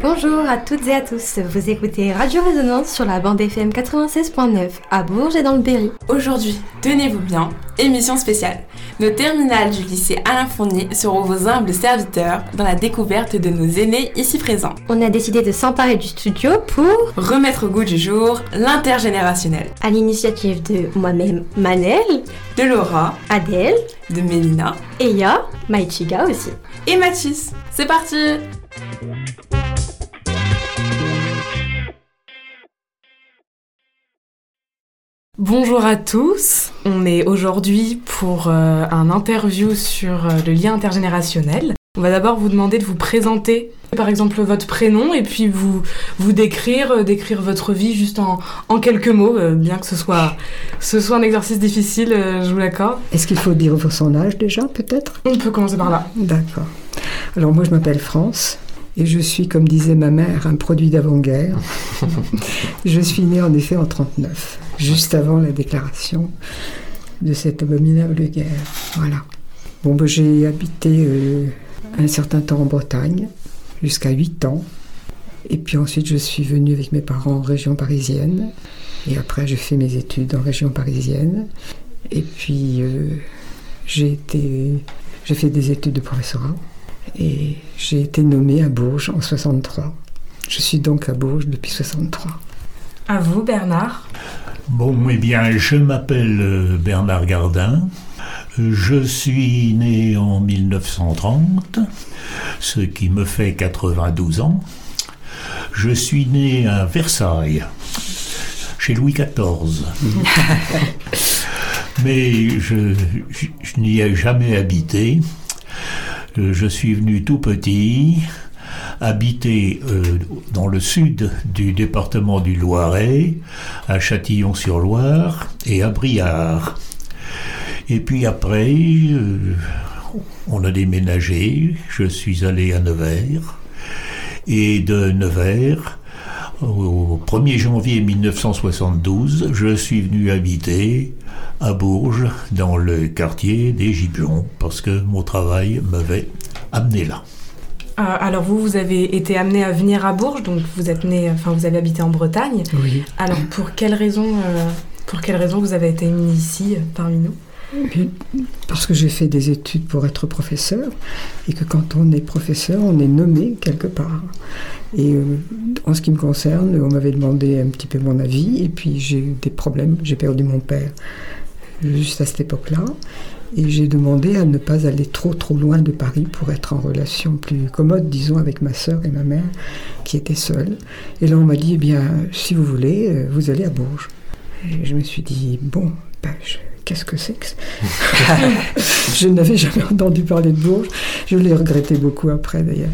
Bonjour à toutes et à tous, vous écoutez Radio Résonance sur la bande FM 96.9 à Bourges et dans le Berry. Aujourd'hui, tenez-vous bien, émission spéciale. Nos terminales du lycée Alain Fournier seront vos humbles serviteurs dans la découverte de nos aînés ici présents. On a décidé de s'emparer du studio pour remettre au goût du jour l'intergénérationnel. À l'initiative de moi-même Manel, de Laura, Adèle, de Mélina, Eya, Maïchiga aussi. Et Mathis. C'est parti Bonjour à tous, on est aujourd'hui pour euh, un interview sur euh, le lien intergénérationnel. On va d'abord vous demander de vous présenter, par exemple votre prénom, et puis vous, vous décrire, euh, décrire votre vie juste en, en quelques mots, bien que ce soit, ce soit un exercice difficile, je vous l'accorde. Est-ce qu'il faut dire son âge déjà, peut-être? On peut commencer par là. D'accord. Alors moi je m'appelle France, et je suis, comme disait ma mère, un produit d'avant-guerre. je suis née en effet en 39, juste avant la déclaration de cette abominable guerre. Voilà. Bon, ben, j'ai habité euh, un certain temps en Bretagne, jusqu'à 8 ans. Et puis ensuite, je suis venue avec mes parents en région parisienne. Et après, j'ai fait mes études en région parisienne. Et puis, euh, j'ai j'ai fait des études de professorat. Et j'ai été nommée à Bourges en 63. Je suis donc à Bourges depuis 63. À vous, Bernard? Bon, eh bien, je m'appelle euh, Bernard Gardin. Je suis né en 1930, ce qui me fait 92 ans. Je suis né à Versailles, chez Louis XIV. Mais je, je n'y ai jamais habité je suis venu tout petit habiter euh, dans le sud du département du Loiret, à Châtillon-sur-Loire et à Briard. Et puis après, euh, on a déménagé, je suis allé à Nevers, et de Nevers, au 1er janvier 1972, je suis venu habiter à Bourges, dans le quartier des Gibjons, parce que mon travail m'avait amené là. Euh, alors vous, vous avez été amené à venir à Bourges, donc vous êtes né, enfin vous avez habité en Bretagne. Oui. Alors pour quelle raison, euh, pour vous avez été mis ici euh, parmi nous? Parce que j'ai fait des études pour être professeur et que quand on est professeur, on est nommé quelque part. Et en ce qui me concerne, on m'avait demandé un petit peu mon avis et puis j'ai eu des problèmes. J'ai perdu mon père juste à cette époque-là. Et j'ai demandé à ne pas aller trop trop loin de Paris pour être en relation plus commode, disons, avec ma sœur et ma mère qui étaient seules. Et là, on m'a dit, eh bien, si vous voulez, euh, vous allez à Bourges. Et je me suis dit, bon, ben, qu'est-ce que c'est que Je n'avais jamais entendu parler de Bourges. Je l'ai regretté beaucoup après d'ailleurs,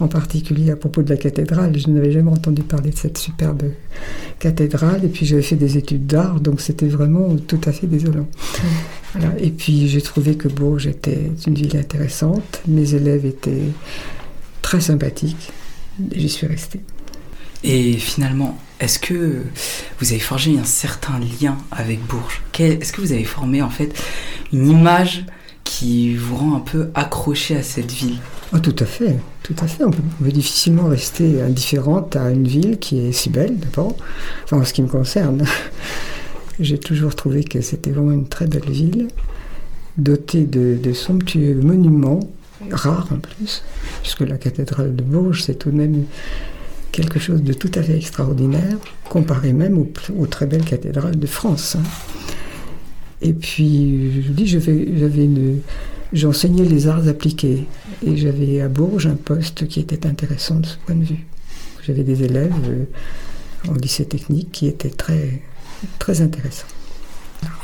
en particulier à propos de la cathédrale. Je n'avais jamais entendu parler de cette superbe cathédrale. Et puis j'avais fait des études d'art, donc c'était vraiment tout à fait désolant. Et puis j'ai trouvé que Bourges était une ville intéressante. Mes élèves étaient très sympathiques. J'y suis restée. Et finalement, est-ce que vous avez forgé un certain lien avec Bourges? Est-ce que vous avez formé en fait une image qui vous rend un peu accroché à cette ville? Oh, Tout à fait, tout à fait. On peut, difficilement rester indifférente à une ville qui est si belle d'abord, enfin en ce qui me concerne. J'ai toujours trouvé que c'était vraiment une très belle ville, dotée de, somptueux monuments, rares en plus, puisque la cathédrale de Bourges, c'est tout de même quelque chose de tout à fait extraordinaire, comparé même aux, très belles cathédrales de France. Hein. Et puis, je dis. J'enseignais les arts appliqués et j'avais à Bourges un poste qui était intéressant de ce point de vue. J'avais des élèves euh, en lycée technique qui étaient très, très intéressants.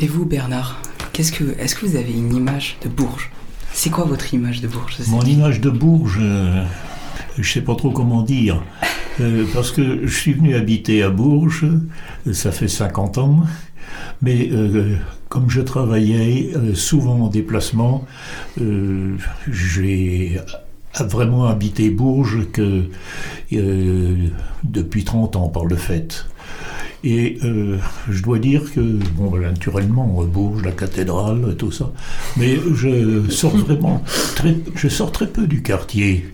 Et vous, Bernard, qu'est-ce que, est-ce que vous avez une image de Bourges? C'est quoi votre image de Bourges? Mon image de Bourges, euh, je ne sais pas trop comment dire. Euh, parce que je suis venu habiter à Bourges, ça fait 50 ans, mais euh, comme je travaillais euh, souvent en déplacement, j'ai vraiment habité Bourges que depuis 30 ans par le fait. Et je dois dire que, bon, ben, naturellement, Bourges, la cathédrale, tout ça, mais je sors vraiment très, je sors très peu du quartier.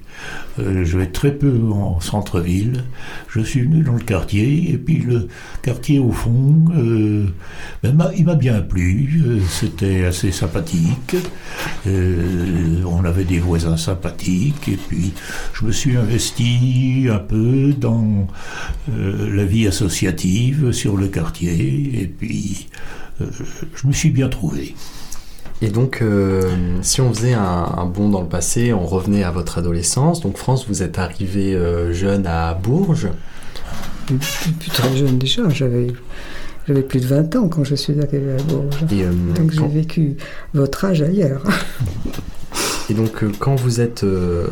Euh, je vais très peu en centre-ville. Je suis venu dans le quartier, et puis le quartier au fond, euh, ben, il m'a bien plu. Euh, C'était assez sympathique. On avait des voisins sympathiques, et puis je me suis investi un peu dans la vie associative sur le quartier, et puis je me suis bien trouvé. Et donc, euh, si on faisait un, un bond dans le passé, on revenait à votre adolescence. Donc, France, vous êtes arrivé euh, jeune à Bourges. Très jeune déjà, j'avais, j'avais plus de 20 ans quand je suis arrivée à Bourges. Et, euh, Donc j'ai vécu votre âge ailleurs. et donc, euh, quand vous êtes euh,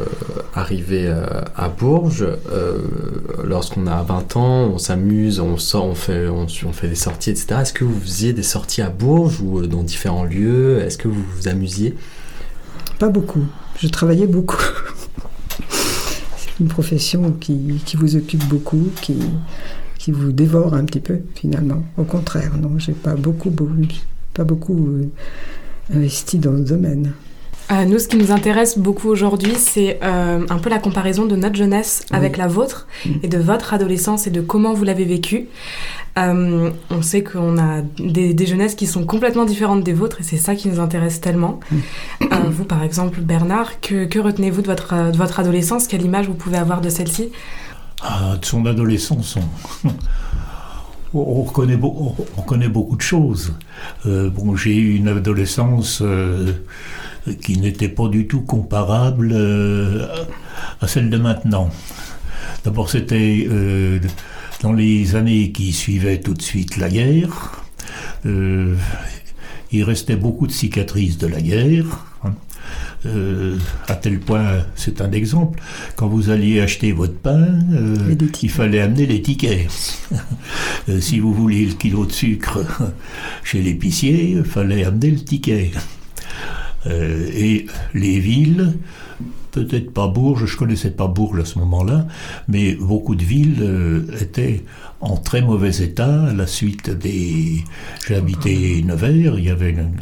arrivé euh, à Bourges, lorsqu'on a 20 ans, on s'amuse, on sort, on fait, on, fait des sorties, etc. Est-ce que vous faisiez des sorties à Bourges ou dans différents lieux? Est-ce que vous vous amusiez? Pas beaucoup. Je travaillais beaucoup. C'est une profession qui, vous occupe beaucoup, qui, qui vous dévore un petit peu finalement. Au contraire, non, j'ai pas beaucoup, pas beaucoup investi dans ce domaine. Euh, nous, ce qui nous intéresse beaucoup aujourd'hui, c'est euh, un peu la comparaison de notre jeunesse avec Oui. la vôtre Mm. et de votre adolescence et de comment vous l'avez vécu. Euh, on sait qu'on a des, des jeunesses qui sont complètement différentes des vôtres et c'est ça qui nous intéresse tellement. Euh, vous, par exemple, Bernard, que, que retenez-vous de votre, de votre adolescence? Quelle image vous pouvez avoir de celle-ci? Ah, de son adolescence, on, on, connaît, beau- on, on connaît beaucoup de choses. Euh, bon, j'ai eu une adolescence euh, qui n'était pas du tout comparable euh, à celle de maintenant. D'abord, c'était euh, dans les années qui suivaient tout de suite la guerre. Euh, il restait beaucoup de cicatrices de la guerre. hein. Euh, à tel point, c'est un exemple, quand vous alliez acheter votre pain, euh, il fallait amener les tickets. Euh, si vous vouliez le kilo de sucre chez l'épicier, il fallait amener le ticket. Euh, et les villes, peut-être pas Bourges, je connaissais pas Bourges à ce moment-là, mais beaucoup de villes euh, étaient en très mauvais état à la suite des... J'ai habité Nevers, il y avait une,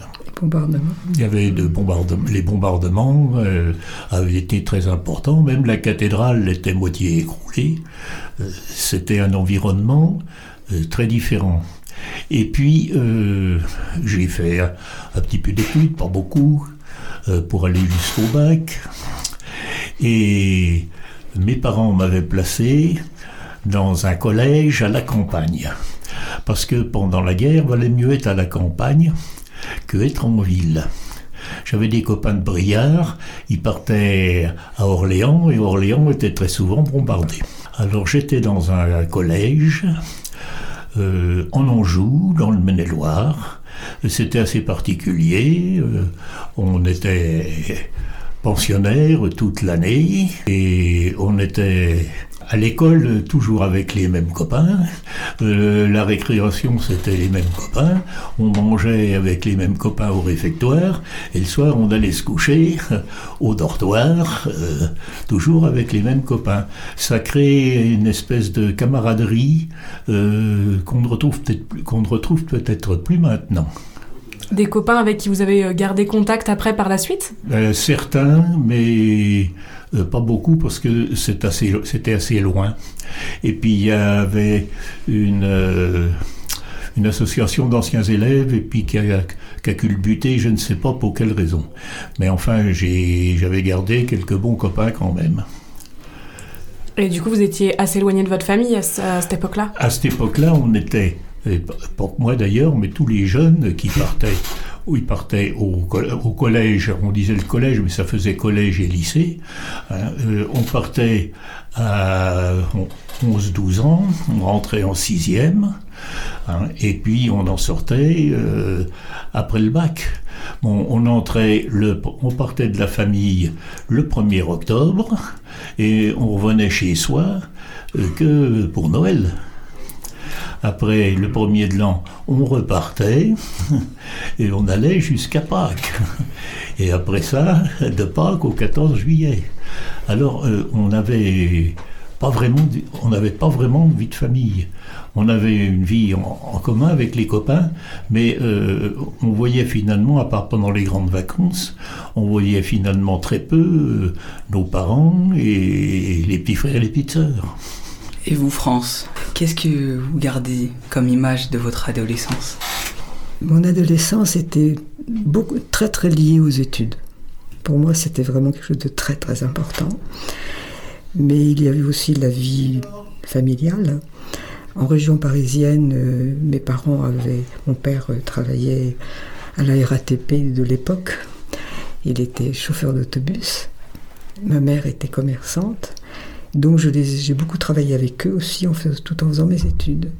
il y avait de bombardements, les bombardements euh, avaient été très importants, même la cathédrale était moitié écroulée. Euh, C'était un environnement euh, très différent. Et puis, j'ai fait un, un petit peu d'études, pas beaucoup, pour aller jusqu'au bac. Et mes parents m'avaient placé dans un collège à la campagne. Parce que pendant la guerre, valait mieux être à la campagne que être en ville. J'avais des copains de Briard, ils partaient à Orléans et Orléans était très souvent bombardé. Alors j'étais dans un collège euh, en Anjou, dans le Maine-et-Loire. C'était assez particulier. euh, on était pensionnaires toute l'année et on était à l'école toujours avec les mêmes copains. Euh, la récréation c'était les mêmes copains. On mangeait avec les mêmes copains au réfectoire et le soir on allait se coucher au dortoir euh, toujours avec les mêmes copains. Ça crée une espèce de camaraderie euh, qu'on ne retrouve peut-être plus- qu'on ne retrouve peut-être plus maintenant. Des copains avec qui vous avez gardé contact après par la suite? Certains, mais euh, pas beaucoup parce que assez, c'était assez loin. Et puis il y avait une, euh, une association d'anciens élèves et puis qui a, qui a culbuté, je ne sais pas pour quelle raison. Mais enfin, j'avais gardé quelques bons copains quand même. Et du coup, vous étiez assez éloigné de votre famille à, ce- à cette époque-là? À cette époque-là, on était, et pas pas que moi d'ailleurs, mais tous les jeunes qui partaient, ou ils partaient au, coll- au collège, on disait le collège, mais ça faisait collège et lycée. hein, euh, on partait à 11-12 ans, on rentrait en sixième, hein, et puis on en sortait euh, après le bac. On entrait, on partait de la famille le 1er octobre, et on revenait chez soi euh, que pour Noël. Après le premier de l'an, on repartait et on allait jusqu'à Pâques. Et après ça, de Pâques au 14 juillet. Alors, euh, on avait pas vraiment, on n'avait pas vraiment de vie de famille. On avait une vie en, commun avec les copains, mais euh, on voyait finalement, à part pendant les grandes vacances, on voyait finalement très peu euh, nos parents et les petits frères et les petites sœurs. Et vous, France, qu'est-ce que vous gardez comme image de votre adolescence? Mon adolescence était très très liée aux études. Pour moi, c'était vraiment quelque chose de très très important. Mais il y avait aussi la vie familiale. En région parisienne, euh, mes parents avaient. Mon père euh, travaillait à la RATP de l'époque. Il était chauffeur d'autobus. Ma mère était commerçante. Donc j'ai beaucoup travaillé avec eux aussi en tout en faisant mes études.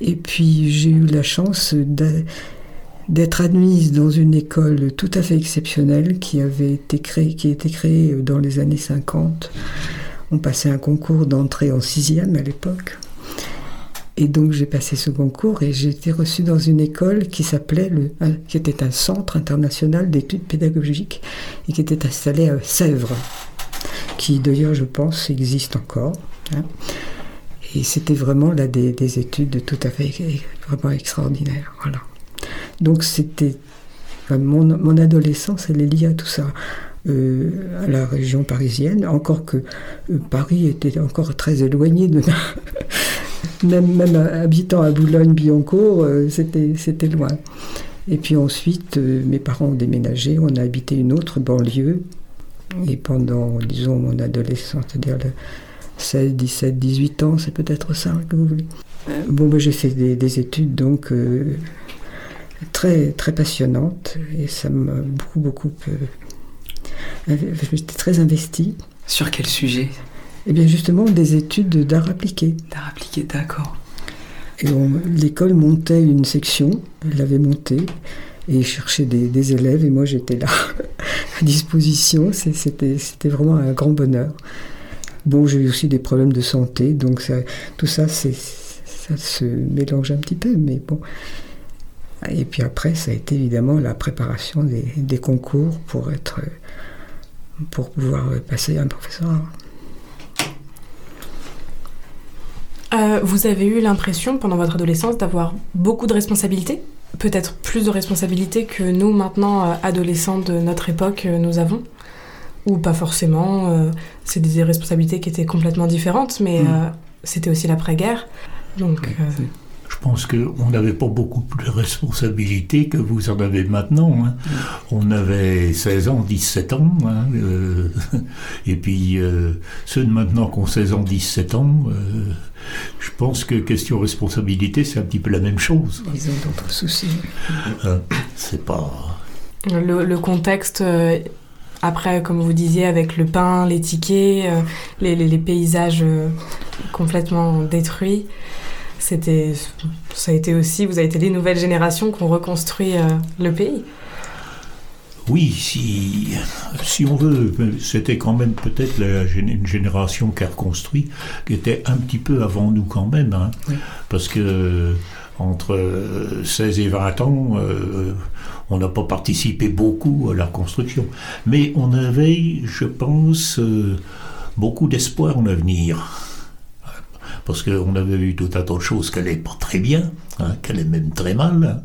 Et puis j'ai eu la chance d'être admise dans une école tout à fait exceptionnelle qui avait été créée, a été créée dans les années 50. On passait un concours d'entrée en sixième à l'époque. Et donc j'ai passé ce concours et j'ai été reçue dans une école qui s'appelait qui était un centre international d'études pédagogiques et qui était installé à Sèvres, qui d'ailleurs je pense existe encore. Hein. Et c'était vraiment là des, des, études tout à fait vraiment extraordinaires. Voilà. Donc c'était mon, adolescence, elle est liée à tout ça. Euh, à la région parisienne, encore que euh, Paris était encore très éloigné de même, même habitant à Boulogne-Billancourt, euh, c'était loin. Et puis ensuite, mes parents ont déménagé, on a habité une autre banlieue. Et pendant, disons, mon adolescence, c'est-à-dire 16, 17, 18 ans, c'est peut-être ça que vous voulez. Bon, ben, j'ai fait des, études donc très, très passionnantes et ça m'a beaucoup, beaucoup J'étais très investie. Sur quel sujet? Eh bien justement des études d'art appliqué. D'art appliqué, d'accord. Et l'école montait une section, elle l'avait montée, et cherchait des, des, élèves, et moi j'étais là, à disposition. C'était vraiment un grand bonheur. Bon, j'ai eu aussi des problèmes de santé, donc tout ça, ça se mélange un petit peu, mais bon. Et puis après, ça a été évidemment la préparation des, concours pour être pour pouvoir passer un professeur. Vous avez eu l'impression pendant votre adolescence d'avoir beaucoup de responsabilités? Peut-être plus de responsabilités que nous maintenant, euh, adolescents de notre époque, euh, nous avons Ou pas forcément C'est des responsabilités qui étaient complètement différentes, mais mm. c'était aussi l'après-guerre. Donc, pense qu'on n'avait pas beaucoup plus de responsabilités que vous en avez maintenant. Hein. On avait 16 ans, 17 ans, hein, euh, et puis euh, ceux de maintenant qui ont 16 ans, 17 ans, euh, je pense que question responsabilité, c'est un petit peu la même chose. Ils ont d'autres soucis. c'est pas... Le, contexte après, comme vous disiez, avec le pain, les tickets, les, paysages complètement détruits c'était, ça a été aussi, vous avez été les nouvelles générations qui ont reconstruit euh, le pays. Oui, si, si on veut, c'était quand même peut-être une génération qui a reconstruit, qui était un petit peu avant nous quand même, hein. parce que entre 16 et 20 ans, euh, on n'a pas participé beaucoup à la reconstruction. Mais on avait, je pense, euh, beaucoup d'espoir en l'avenir parce qu'on avait vu tout un tas de choses qu'elle n'allait pas très bien, hein, qu'elle est même très mal.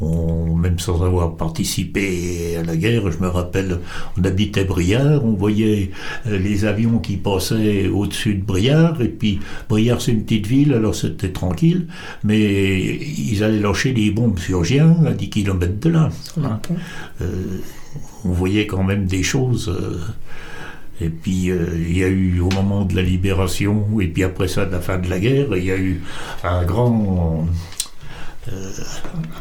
On, même sans avoir participé à la guerre, je me rappelle, on habitait Briard, on voyait euh, les avions qui passaient au-dessus de Briard, et puis Briard c'est une petite ville, alors c'était tranquille, mais ils allaient lâcher des bombes sur Gien à 10 km de là. Hein. Euh, on voyait quand même des choses. Euh, et puis euh, il y a eu au moment de la libération, et puis après ça de la fin de la guerre, il y a eu un grand... Euh,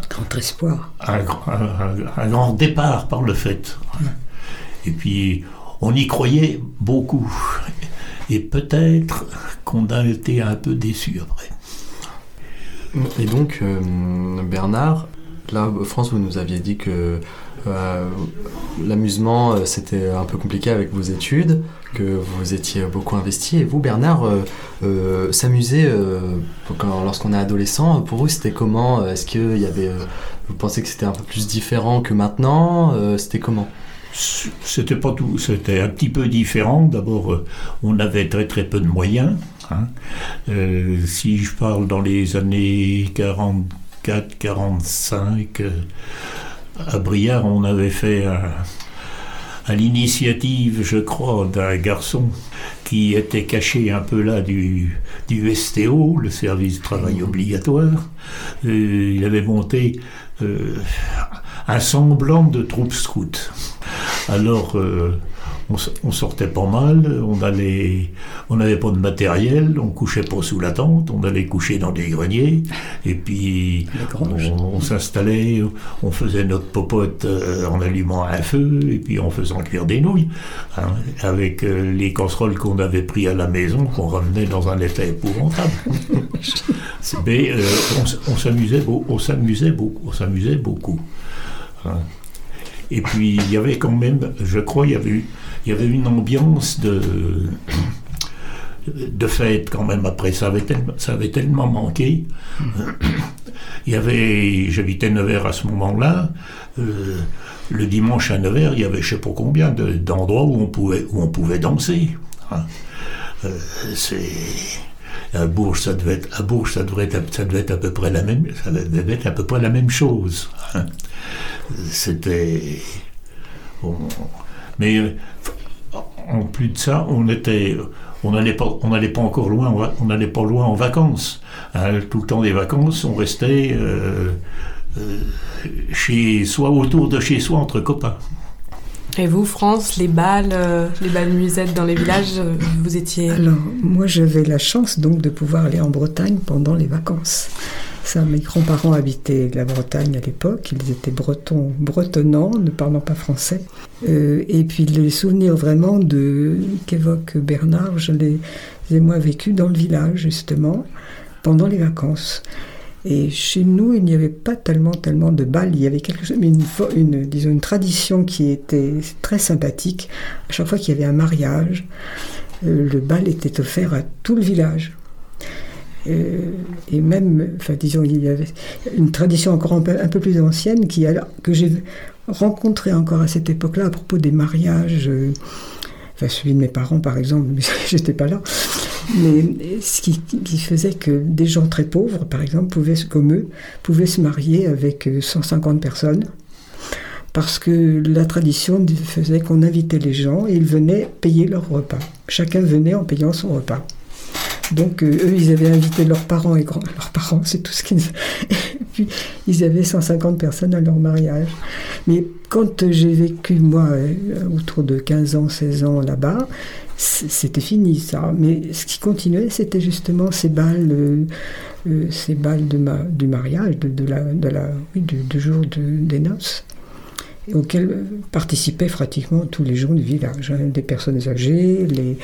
grand espoir. Un, un, grand départ par le fait. Et puis on y croyait beaucoup. Et peut-être qu'on a été un peu déçu après. Et donc, euh, Bernard, là, France, vous nous aviez dit que euh, l'amusement, euh, c'était un peu compliqué avec vos études, que vous étiez beaucoup investi. Et vous, Bernard, euh, s'amuser lorsqu'on est adolescent, pour vous, c'était comment? Est-ce qu'il y avait. vous pensez que c'était un peu plus différent que maintenant? C'était comment? C'était pas tout, c'était un petit peu différent. D'abord, on avait très très peu de moyens. hein. Si je parle dans les années 44, 45, euh, à Briard, on avait fait à l'initiative, je crois, d'un garçon qui était caché un peu là du, du STO, le service de travail obligatoire. Euh, il avait monté euh, un semblant de troupe scout. Alors, on, sortait pas mal, on allait, on n'avait pas de matériel, on couchait pas sous la tente, on allait coucher dans des greniers, et puis on, on s'installait, on faisait notre popote euh, en allumant un feu, et puis en faisant cuire des nouilles, hein, avec euh, les casseroles qu'on avait pris à la maison, qu'on ramenait dans un état épouvantable. Mais euh, on, s'amusait on s'amusait beaucoup, on s'amusait beaucoup. hein. Et puis il y avait quand même, je crois, il y avait, eu- il y avait une ambiance de de fête quand même après ça avait tellement, ça avait tellement manqué il y avait j'habitais Nevers à ce moment-là euh, le dimanche à Nevers il y avait je sais pas combien de- d'endroits où on pouvait où on pouvait danser hein. Euh, à Bourges, ça devait être, à ça devrait être, ça devait être à peu près la même, ça devait être à peu près la même chose. hein. C'était, on- mais euh, en plus de ça, on était, on n'allait pas, on n'allait pas encore loin, on n'allait pas loin en vacances. hein. tout le temps des vacances, on restait euh, euh, chez soi, autour de chez soi, entre copains. Et vous, France, les balles, euh, les balles musettes dans les villages, vous étiez... Alors, moi, j'avais la chance donc de pouvoir aller en Bretagne pendant les vacances. Mes grands-parents habitaient la Bretagne à l'époque. Ils étaient bretons, bretonnants, ne parlant pas français. Euh, et puis, les souvenirs vraiment de qu'évoque Bernard, je les ai moi vécus dans le village, justement, pendant les vacances. Et chez nous, il n'y avait pas tellement, tellement de balles. Il y avait quelque chose, mais une, une, disons, une tradition qui était très sympathique. À chaque fois qu'il y avait un mariage, euh, le bal était offert à tout le village. Euh, et même, disons, il y avait une tradition encore un peu, plus ancienne qui, que j'ai rencontrée encore à cette époque-là à propos des mariages. euh, enfin, celui de mes parents, par exemple, mais j'étais pas là. Mais ce qui, qui faisait que des gens très pauvres, par exemple, pouvaient, comme eux, pouvaient se marier avec euh, 150 personnes. Parce que la tradition faisait qu'on invitait les gens et ils venaient payer leur repas. Chacun venait en payant son repas. Donc euh, eux, ils avaient invité leurs parents et grands... Leurs parents, c'est tout ce qu'ils... Puis, ils avaient 150 personnes à leur mariage. Mais quand j'ai vécu, moi, euh, autour de 15 ans, 16 ans là-bas, c'était fini ça. Mais ce qui continuait, c'était justement ces balles, euh, ces balles de ma- du mariage, de, la, de la, oui, du, jour de- des noces euh, participaient pratiquement tous les gens du village, hein, des personnes âgées, les,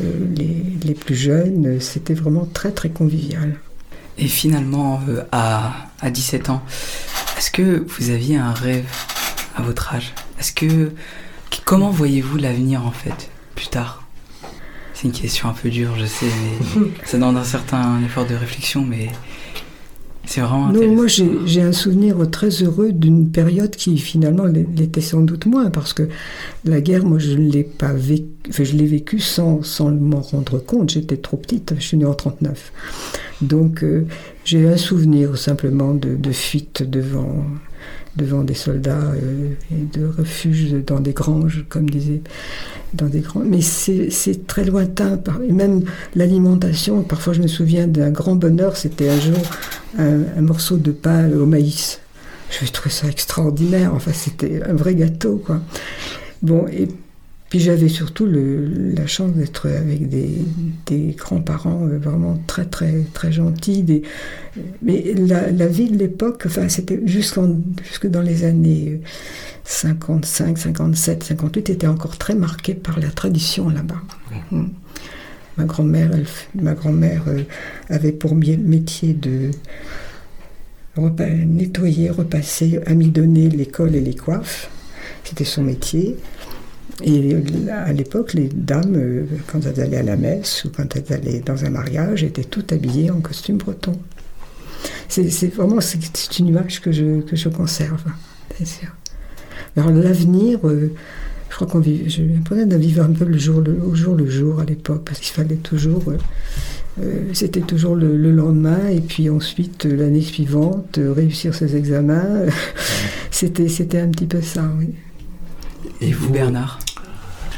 euh, les, les plus jeunes. C'était vraiment très très convivial. Et finalement, euh, à, à 17 ans, est-ce que vous aviez un rêve à votre âge? Est-ce que. Comment voyez-vous l'avenir en fait, plus tard? C'est une question un peu dure, je sais, mais ça demande un certain effort de réflexion, mais c'est vraiment Non, moi j'ai un souvenir très heureux d'une période qui finalement l'était sans doute moins parce que la guerre, moi je ne l'ai pas vécu, enfin, je l'ai vécu sans, sans m'en rendre compte. J'étais trop petite, je suis née en 39. Donc euh, j'ai un souvenir simplement de, de fuite devant, devant des soldats euh, et de refuge dans des granges, comme disait dans des grands. Mais c'est très lointain. même l'alimentation, parfois je me souviens d'un grand bonheur, c'était un jour un, un morceau de pain au maïs. Je trouvais ça extraordinaire. Enfin, c'était un vrai gâteau, quoi. Bon, et puis j'avais surtout le- la chance d'être avec des, des grands-parents euh, vraiment très, très, très gentils. Des, mais la, la vie de l'époque, enfin, c'était jusqu'en- jusque dans les années 55, 57, 58, était encore très marquée par la tradition là-bas. Mm. Ma grand-mère, ma grand-mère euh, avait pour métier de nettoyer, repasser, amidonner l'école et les coiffes. C'était son métier. Et à l'époque, les dames, euh, quand elles allaient à la messe ou quand elles allaient dans un mariage, étaient toutes habillées en costume breton. C'est vraiment c'est une image que je, que je conserve, bien sûr. Alors l'avenir, euh, je crois qu'on vit, j'ai l'impression de vivre un peu le jour le, au jour le jour à l'époque, parce qu'il fallait toujours, euh, euh, c'était toujours le, le lendemain, et puis ensuite l'année suivante, réussir ses examens. c'était, c'était un petit peu ça, oui. Et vous, Bernard?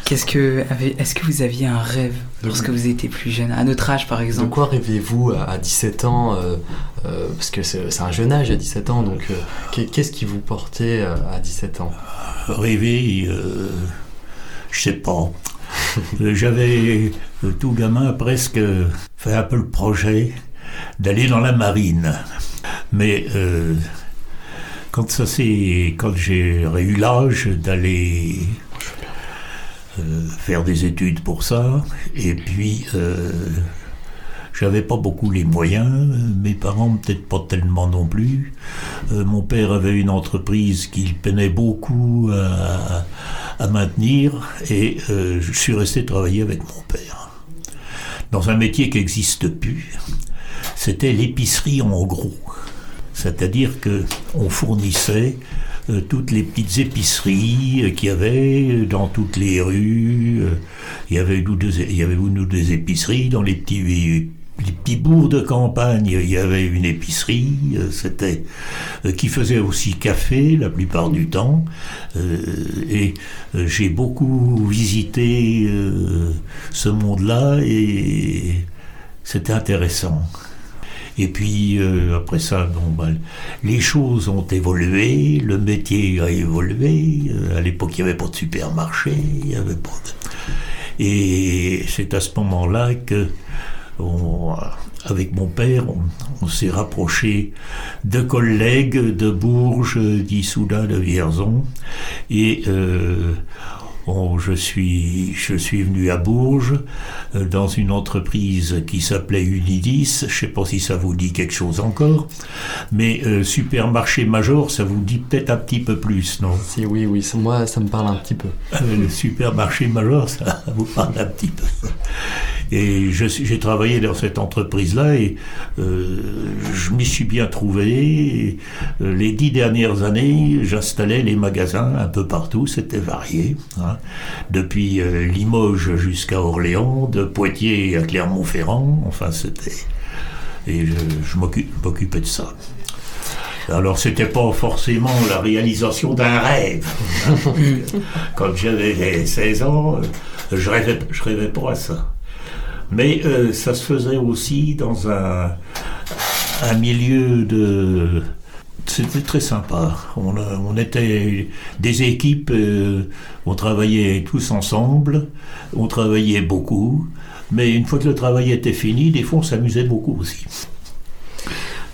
Qu'est-ce que avez- est-ce que vous aviez un rêve lorsque vous étiez plus jeune, à notre âge par De exemple quoi rêvez-vous à à 17 ans euh, euh, Parce que c'est c'est un jeune âge à 17 ans, donc euh, qu'est- qu'est-ce qui vous portait euh, à 17 ans? Rêver, euh, je sais pas. J'avais, tout gamin, presque fait un peu le projet d'aller dans la marine. Mais euh, quand ça s'est, quand j'ai eu l'âge d'aller faire des études pour ça, et puis euh, j'avais pas beaucoup les moyens, mes parents peut-être pas tellement non plus. Euh, mon père avait une entreprise qu'il peinait beaucoup à, maintenir et euh, je suis resté travailler avec mon père. Dans un métier qui n'existe plus, c'était l'épicerie en gros. C'est-à-dire que on fournissait euh, toutes les petites épiceries euh, qu'il y avait dans toutes les rues. Euh, il y avait nous deux, nous des épiceries dans les petits petits bourgs de campagne, il y avait une épicerie, euh, c'était euh, qui faisait aussi café la plupart du temps. Euh, et euh, j'ai beaucoup visité euh, ce monde-là et c'était intéressant. Et puis euh, après ça, ben, les choses ont évolué, le métier a évolué. Euh, à l'époque, il n'y avait pas de supermarché, il avait pas. Et c'est à ce moment-là que avec mon père, on, s'est rapproché de collègues de Bourges, d'Issoudun, de Vierzon. Et euh, on- je, suis, je suis venu à Bourges euh, dans une entreprise qui s'appelait Unidis. Je ne sais pas si ça vous dit quelque chose encore. Mais euh, supermarché major, ça vous dit peut-être un petit peu plus, non? Si oui, oui, moi ça me parle un petit peu. euh, le supermarché major, ça vous parle un petit peu. Et j'ai travaillé dans cette entreprise-là et euh, je m'y suis bien trouvé. Et, euh, les dix dernières années, j'installais les magasins un peu partout, c'était varié. hein. Depuis euh, Limoges jusqu'à Orléans, de Poitiers à Clermont-Ferrand, enfin c'était... Et je, je m'occu- m'occupais de ça. Alors, c'était pas forcément la réalisation d'un rêve. hein, Quand j'avais 16 ans, euh, je rêvais, je rêvais pas à ça. Mais euh, ça se faisait aussi dans un, un milieu de. C'était très sympa. On, a- on était des équipes, euh, on travaillait tous ensemble, on travaillait beaucoup. Mais une fois que le travail était fini, des fois on s'amusait beaucoup aussi.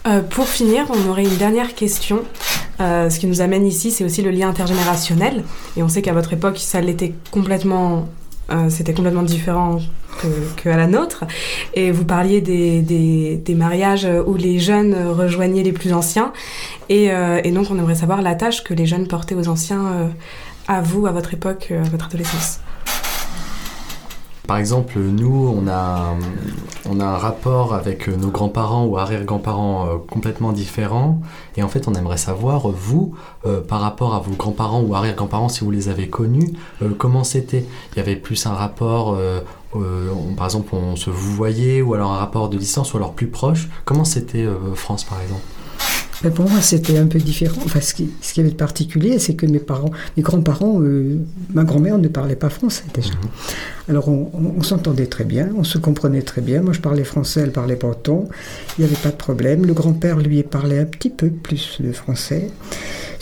Euh, pour finir, on aurait une dernière question. Euh, ce qui nous amène ici, c'est aussi le lien intergénérationnel. Et on sait qu'à votre époque, ça l'était complètement, euh, c'était complètement différent que, à la nôtre. Et vous parliez des, des, mariages où les jeunes rejoignaient les plus anciens. Et, euh, et donc, on aimerait savoir la tâche que les jeunes portaient aux anciens euh, à vous, à votre époque, euh, à votre adolescence. Par exemple, nous, on a, on a un rapport avec nos grands-parents ou arrière-grands-parents complètement différent. Et en fait, on aimerait savoir, vous, par rapport à vos grands-parents ou arrière-grands-parents, si vous les avez connus, comment c'était? Il y avait plus un rapport, euh, on- par exemple, on se voyait, ou alors un rapport de distance, ou alors plus proche. Comment c'était euh, France, par exemple? Mais pour moi, c'était un peu différent. Enfin, ce qui, ce qui avait de particulier, c'est que mes parents, mes grands-parents, euh, ma grand-mère ne parlait pas français déjà. Alors, on, on- on s'entendait très bien, on se comprenait très bien. Moi, je parlais français, elle parlait breton. Il n'y avait pas de problème. Le grand-père, lui, parlait un petit peu plus de français.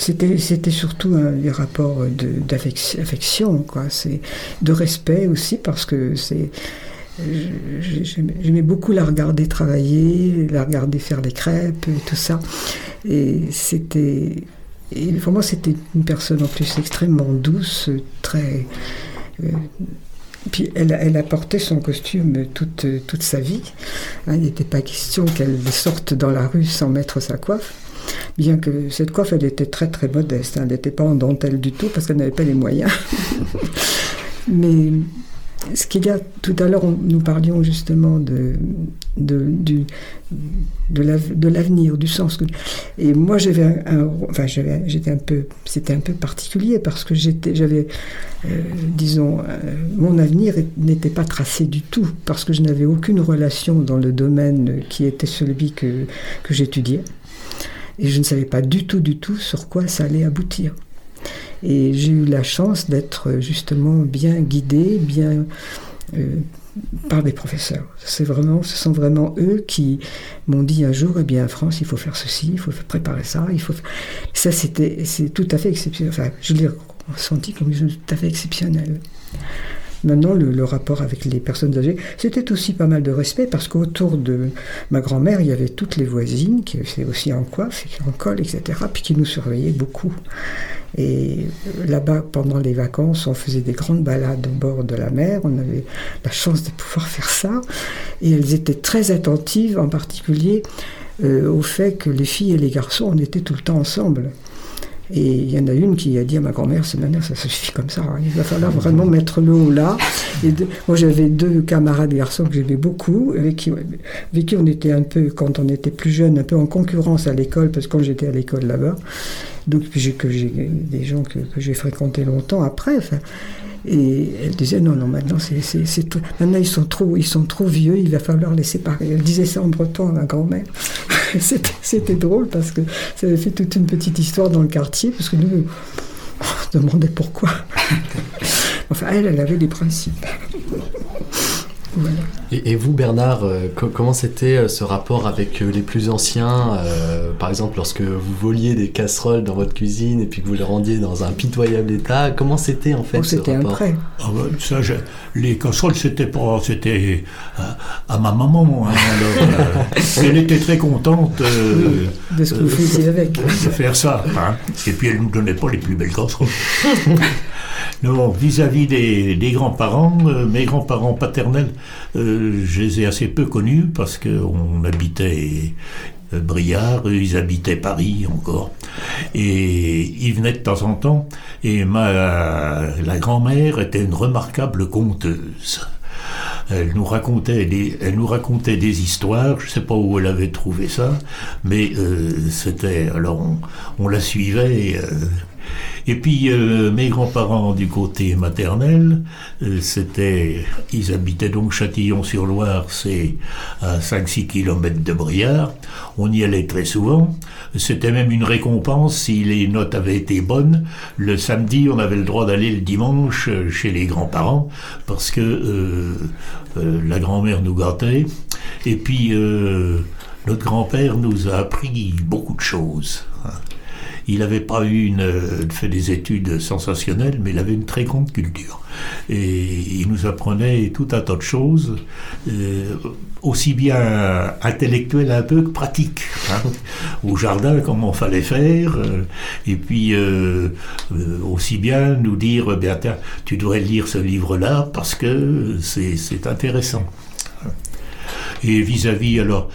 C'était, c'était surtout des rapports d'affection, quoi. C'est de respect aussi, parce que c'est. J'aimais beaucoup la regarder travailler, la regarder faire les crêpes tout ça. Et c'était. Pour moi, c'était une personne en plus extrêmement douce, très. euh, puis elle, elle a porté son costume toute, toute sa vie. Hein, il n'était pas question qu'elle sorte dans la rue sans mettre sa coiffe. Bien que cette coiffe, elle était très très modeste. hein, elle n'était pas en dentelle du tout parce qu'elle n'avait pas les moyens. Mais ce qu'il y a tout à l'heure, nous parlions justement de, de, du, de, l'avenir, du sens. Et moi, j'avais un, enfin, j'étais un peu, c'était un peu particulier parce que j'étais, j'avais, euh, disons, euh, mon avenir n'était pas tracé du tout parce que je n'avais aucune relation dans le domaine qui était celui que, que j'étudiais. Et je ne savais pas du tout, du tout sur quoi ça allait aboutir. Et j'ai eu la chance d'être justement bien guidée, bien euh, par des professeurs. C'est vraiment, ce sont vraiment eux qui m'ont dit un jour, eh bien, en France, il faut faire ceci, il faut préparer ça, il faut. Ça, c'était, c'est tout à fait exceptionnel. Enfin, je l'ai ressenti comme tout à fait exceptionnel. Maintenant, le, rapport avec les personnes âgées, c'était aussi pas mal de respect parce qu'autour de ma grand-mère, il y avait toutes les voisines qui étaient aussi en coiffe, en col, etc., puis qui nous surveillaient beaucoup. Et là-bas, pendant les vacances, on faisait des grandes balades au bord de la mer. On avait la chance de pouvoir faire ça. Et elles étaient très attentives, en particulier euh, au fait que les filles et les garçons, on était tout le temps ensemble. Et il y en a une qui a dit à ma grand-mère, c'est maintenant, ça suffit comme ça, hein. il va falloir vraiment mettre le haut là. Moi j'avais deux camarades garçons que j'aimais beaucoup, avec qui, avec qui on était un peu, quand on était plus jeune, un peu en concurrence à l'école, parce que quand j'étais à l'école là-bas, donc j'ai des gens que, que j'ai fréquentés longtemps après. Et elle disait non, non, maintenant, c'est, maintenant ils, sont trop, ils sont trop vieux, il va falloir les séparer. Elle disait ça en breton à ma grand-mère. c'était, drôle parce que ça avait fait toute une petite histoire dans le quartier, parce que nous, on se demandait pourquoi. enfin, elle, elle avait des principes. Et, vous, Bernard, euh, comment c'était euh, ce rapport avec euh, les plus anciens Par exemple, lorsque vous voliez des casseroles dans votre cuisine et puis que vous les rendiez dans un pitoyable état, comment c'était en fait oh, C'était un prêt. Ah ça, les casseroles, c'était pas, c'était à, ma maman. Hein, elle était très contente de ce que vous faisiez avec. De faire ça. Hein. Et puis elle ne nous donnait pas les plus belles casseroles. Non, vis-à-vis des, grands-parents, euh, mes grands-parents paternels, euh, je les ai assez peu connus parce qu'on habitait euh, Briard, ils habitaient Paris encore. Et ils venaient de temps en temps. Et ma, la grand-mère était une remarquable conteuse. Elle nous racontait des, elle nous racontait des histoires. Je ne sais pas où elle avait trouvé ça, mais c'était alors on, on, la suivait. Et puis euh, mes grands-parents du côté maternel, euh, c'était, ils habitaient donc Châtillon-sur-Loire, c'est à 5-6 km de Briard. On y allait très souvent. C'était même une récompense si les notes avaient été bonnes. Le samedi, on avait le droit d'aller le dimanche chez les grands-parents parce que euh, la grand-mère nous gâtait. Et puis notre grand-père nous a appris beaucoup de choses. Il n'avait pas eu une, euh, fait des études sensationnelles, mais il avait une très grande culture. Et il nous apprenait tout un tas de choses, euh, aussi bien intellectuelles un peu que pratiques. Hein. Au jardin, comment fallait faire, euh, et puis aussi bien nous dire, bien, tu devrais lire ce livre-là parce que c'est intéressant. Et vis-à-vis, alors,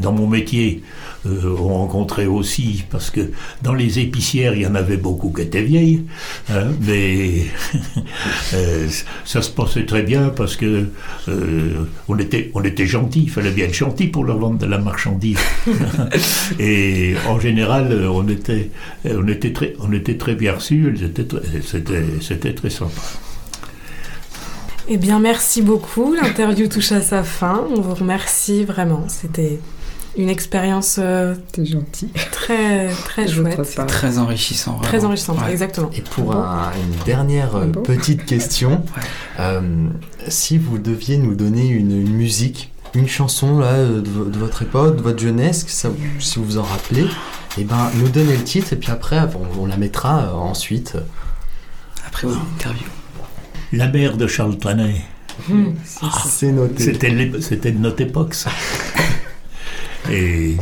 dans mon métier, euh, on rencontrait aussi, parce que dans les épicières, il y en avait beaucoup qui étaient vieilles, hein, mais euh, ça se passait très bien parce que euh, on était, on était gentils, il fallait bien être gentil pour leur vendre de la marchandise. Et en général, on était, on était, très, on était très bien reçus, c'était, c'était très sympa. Eh bien, merci beaucoup. L'interview touche à sa fin. On vous remercie vraiment. C'était une expérience euh, gentil. très très chouette, très enrichissant. Très enrichissant, exactement. Et pour une dernière euh, petite question, euh, si vous deviez nous donner une, musique, une chanson là de, votre époque, de votre jeunesse, ça, si vous vous en rappelez, et eh ben nous donnez le titre et puis après on, la mettra ensuite. Après l'interview. La mère de Charles Trenet. Hmm. Ah, c'est noté. C'était de notre époque ça. Et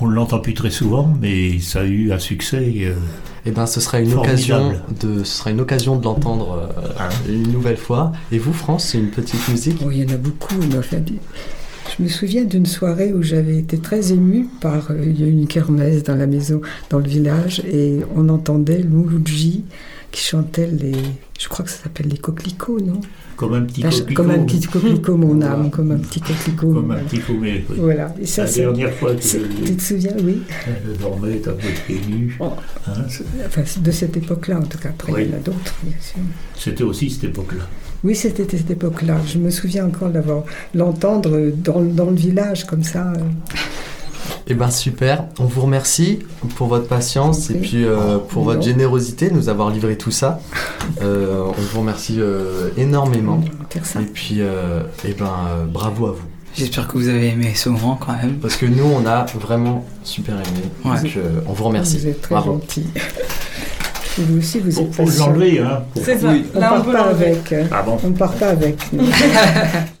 on ne l'entend plus très souvent, mais ça a eu un succès. Euh, eh ben, ce sera une occasion de, ce sera une occasion de l'entendre euh, ah. une nouvelle fois. Et vous, France, c'est une petite musique Oui, il y en a beaucoup. Je me souviens d'une soirée où j'avais été très émue par euh, il y a une kermesse dans la maison, dans le village, et on entendait le Mouloudji qui chantait les. Je crois que ça s'appelle les coquelicots, non? Comme un petit La ch- coquelicot. Comme un petit coquelicot, mon âme, comme un petit coquelicot. Comme un petit oui. Voilà. Et ça, La dernière fois que je, Tu te souviens, oui? Je dormais un peu pieds nus. Oh. Hein, Enfin, de cette époque-là, en tout cas. Après, Oui. il y en a d'autres, bien sûr. C'était aussi cette époque-là. Oui, c'était cette époque-là. Je me souviens encore d'avoir l'entendre dans, dans le village, comme ça. Eh ben super, on vous remercie pour votre patience et puis euh, pour votre générosité de nous avoir livré tout ça. Euh, on vous remercie euh, énormément. Et puis, euh, eh ben, euh, bravo à vous. J'espère que vous avez aimé ce moment quand même. Parce que nous, on a vraiment super aimé. Ouais. Donc, euh, on vous remercie. Vous êtes très Bravo. gentil. Et vous aussi, vous êtes faut l'enlever, hein. C'est ça. Oui. On Là, on part peut pas avec. Ah bon On ne part pas avec.